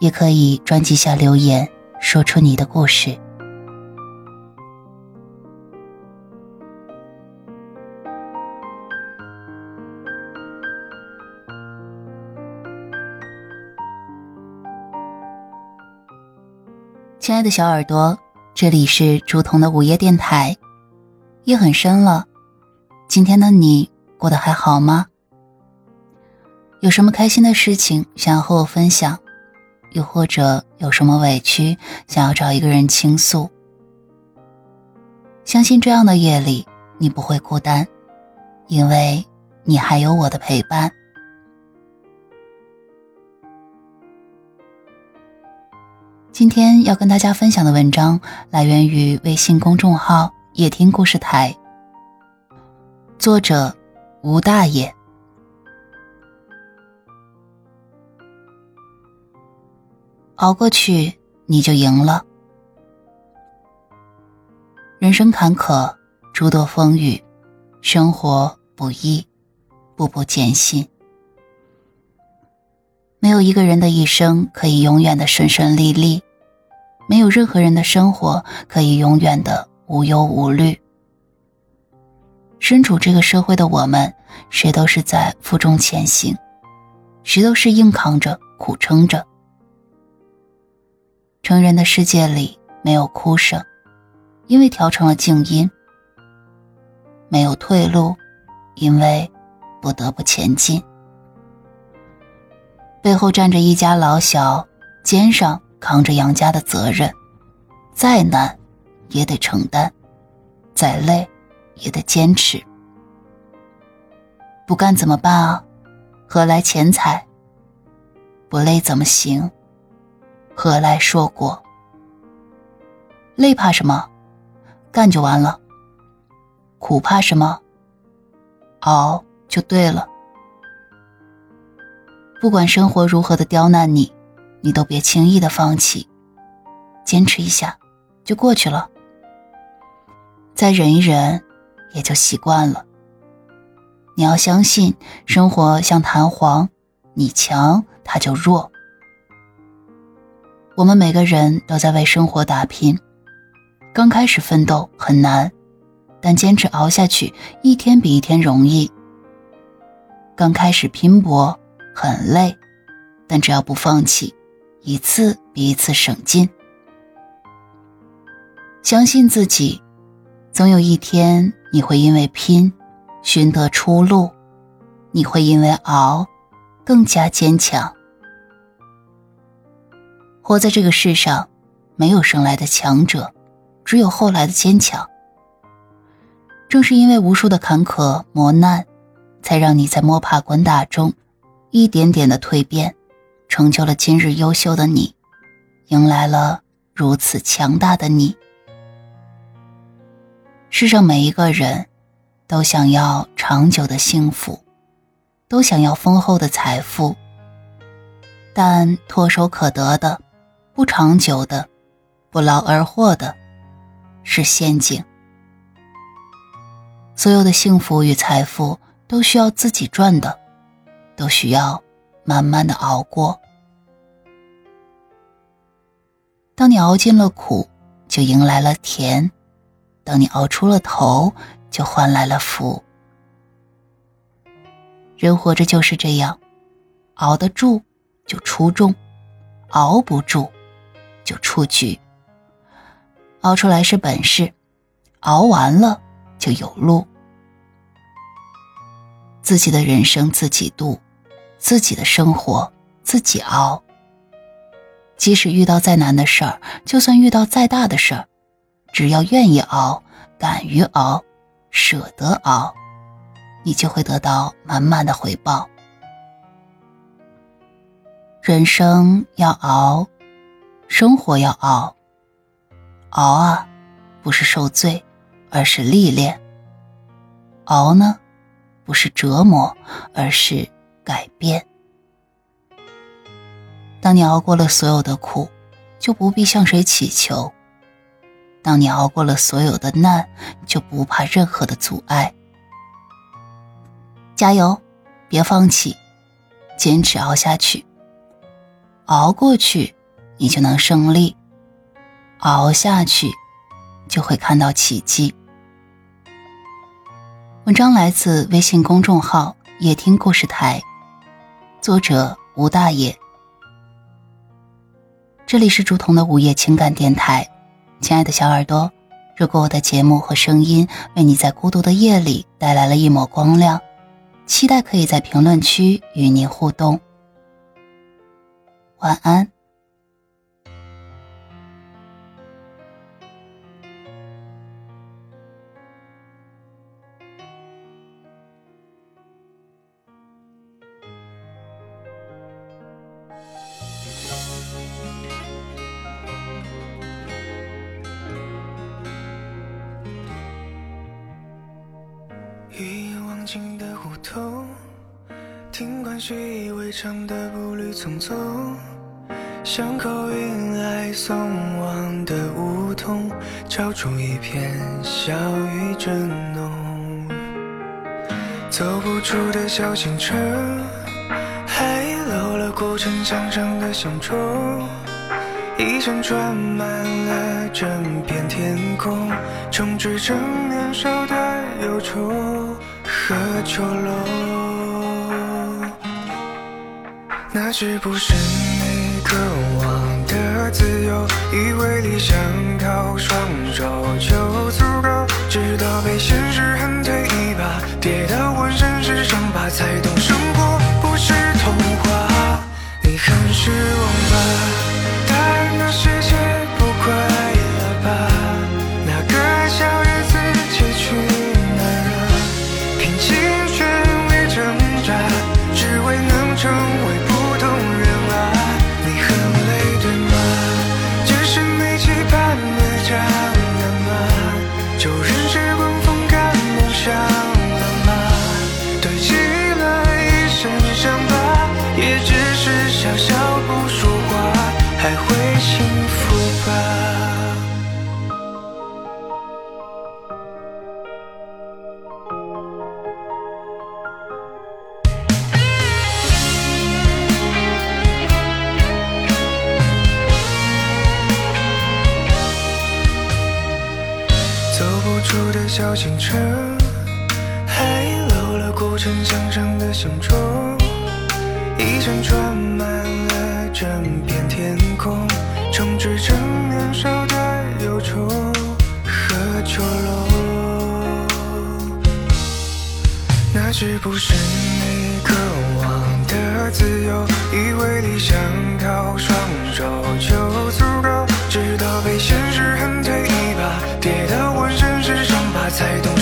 也可以专辑下留言，说出你的故事。亲爱的小耳朵，这里是竹筒的午夜电台。夜很深了，今天的你过得还好吗？有什么开心的事情想要和我分享？又或者有什么委屈，想要找一个人倾诉。相信这样的夜里，你不会孤单，因为你还有我的陪伴。今天要跟大家分享的文章来源于微信公众号“夜听故事台”，作者吴大爷。熬过去，你就赢了。人生坎坷，诸多风雨，生活不易，步步艰辛。没有一个人的一生可以永远的顺顺利利，没有任何人的生活可以永远的无忧无虑。身处这个社会的我们，谁都是在负重前行，谁都是硬扛着、苦撑着。成人的世界里没有哭声，因为调成了静音；没有退路，因为不得不前进。背后站着一家老小，肩上扛着杨家的责任，再难也得承担，再累也得坚持。不干怎么办啊？何来钱财？不累怎么行？何来说过？累怕什么？干就完了。苦怕什么？熬就对了。不管生活如何的刁难你，你都别轻易的放弃，坚持一下就过去了。再忍一忍，也就习惯了。你要相信，生活像弹簧，你强它就弱。我们每个人都在为生活打拼，刚开始奋斗很难，但坚持熬下去，一天比一天容易。刚开始拼搏很累，但只要不放弃，一次比一次省劲。相信自己，总有一天你会因为拼，寻得出路；你会因为熬，更加坚强。活在这个世上，没有生来的强者，只有后来的坚强。正是因为无数的坎坷磨难，才让你在摸爬滚打中，一点点的蜕变，成就了今日优秀的你，迎来了如此强大的你。世上每一个人，都想要长久的幸福，都想要丰厚的财富，但唾手可得的。不长久的，不劳而获的，是陷阱。所有的幸福与财富都需要自己赚的，都需要慢慢的熬过。当你熬尽了苦，就迎来了甜；当你熬出了头，就换来了福。人活着就是这样，熬得住就出众，熬不住。就出局，熬出来是本事，熬完了就有路。自己的人生自己度，自己的生活自己熬。即使遇到再难的事儿，就算遇到再大的事儿，只要愿意熬，敢于熬，舍得熬，你就会得到满满的回报。人生要熬。生活要熬，熬啊，不是受罪，而是历练。熬呢，不是折磨，而是改变。当你熬过了所有的苦，就不必向谁祈求；当你熬过了所有的难，就不怕任何的阻碍。加油，别放弃，坚持熬下去。熬过去，你就能胜利；熬下去，就会看到奇迹。文章来自微信公众号“夜听故事台”，作者吴大爷。这里是竹筒的午夜情感电台，亲爱的小耳朵，如果我的节目和声音为你在孤独的夜里带来了一抹光亮。期待可以在评论区与您互动。晚安。一眼望尽的胡同，听惯习以为常的步履匆匆，巷口迎来送往的梧桐，照出一片小雨正浓。走不出的小县城，还漏了古城墙上的响钟，一扇窗满了整片天空，充斥着年少的忧愁。个丑陋，那是不是你渴望的自由？以为理想靠双手就足够，直到被现实笑笑不说话，还会幸福吧？走不出的小县城，还留了古城墙上的响钟。一扇窗满了整片天空，充斥着年少的忧愁和丑陋。那是不是你渴望的自由？以为理想靠双手就足够，直到被现实狠推一把，跌到浑身是伤疤。才懂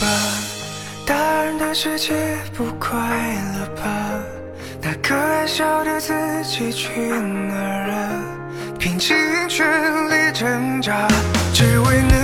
吧？大人的世界不快乐吧？那个爱笑的自己去哪儿了？拼尽全力挣扎。只为那